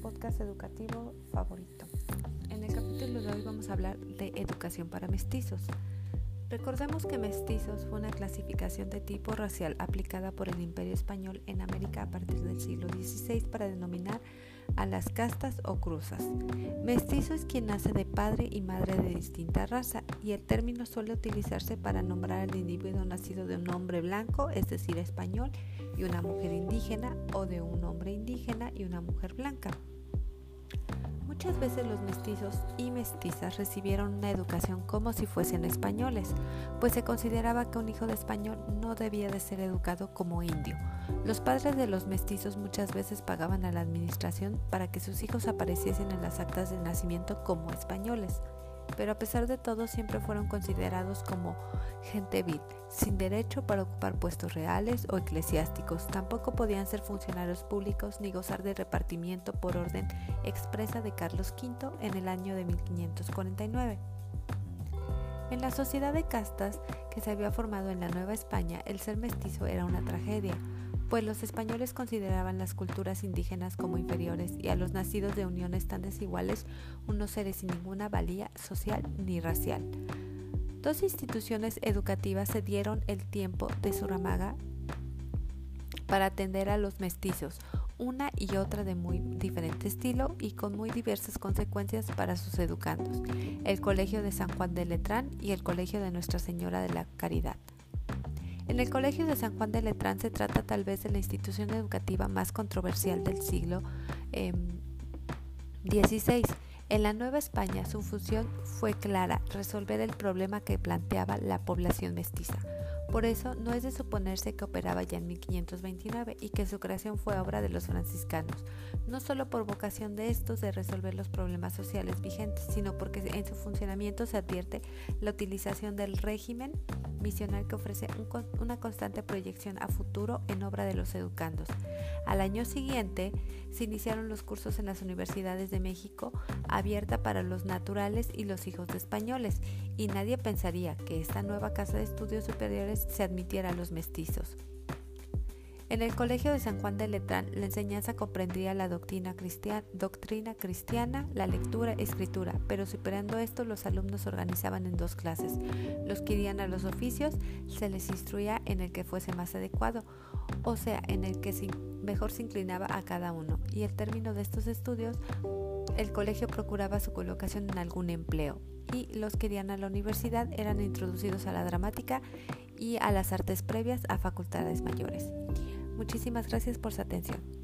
podcast educativo favorito. En el capítulo de hoy vamos a hablar de educación para mestizos. Recordemos que mestizos fue una clasificación de tipo racial aplicada por el Imperio Español en América a partir del siglo XVI para denominar a las castas o cruzas. Mestizo es quien nace de padre y madre de distinta raza y el término suele utilizarse para nombrar al individuo nacido de un hombre blanco, es decir, español, y una mujer indígena o de un hombre indígena y una mujer blanca. Muchas veces los mestizos y mestizas recibieron una educación como si fuesen españoles, pues se consideraba que un hijo de español no debía de ser educado como indio. Los padres de los mestizos muchas veces pagaban a la administración para que sus hijos apareciesen en las actas de nacimiento como españoles pero a pesar de todo siempre fueron considerados como gente vil, sin derecho para ocupar puestos reales o eclesiásticos. Tampoco podían ser funcionarios públicos ni gozar de repartimiento por orden expresa de Carlos V en el año de 1549. En la sociedad de castas que se había formado en la Nueva España, el ser mestizo era una tragedia pues los españoles consideraban las culturas indígenas como inferiores y a los nacidos de uniones tan desiguales unos seres sin ninguna valía social ni racial. Dos instituciones educativas se dieron el tiempo de su ramaga para atender a los mestizos, una y otra de muy diferente estilo y con muy diversas consecuencias para sus educandos, el Colegio de San Juan de Letrán y el Colegio de Nuestra Señora de la Caridad. En el Colegio de San Juan de Letrán se trata tal vez de la institución educativa más controversial del siglo XVI. Em, en la Nueva España su función fue clara, resolver el problema que planteaba la población mestiza. Por eso no es de suponerse que operaba ya en 1529 y que su creación fue obra de los franciscanos, no solo por vocación de estos de resolver los problemas sociales vigentes, sino porque en su funcionamiento se advierte la utilización del régimen misional que ofrece una constante proyección a futuro en obra de los educandos. Al año siguiente se iniciaron los cursos en las universidades de México, abierta para los naturales y los hijos de españoles, y nadie pensaría que esta nueva casa de estudios superiores se admitiera a los mestizos. En el Colegio de San Juan de Letrán, la enseñanza comprendía la doctrina, doctrina cristiana, la lectura escritura, pero superando esto, los alumnos se organizaban en dos clases. Los que irían a los oficios se les instruía en el que fuese más adecuado, o sea, en el que mejor se inclinaba a cada uno. Y el término de estos estudios, el colegio procuraba su colocación en algún empleo. Y los que irían a la universidad eran introducidos a la dramática y a las artes previas a facultades mayores. Muchísimas gracias por su atención.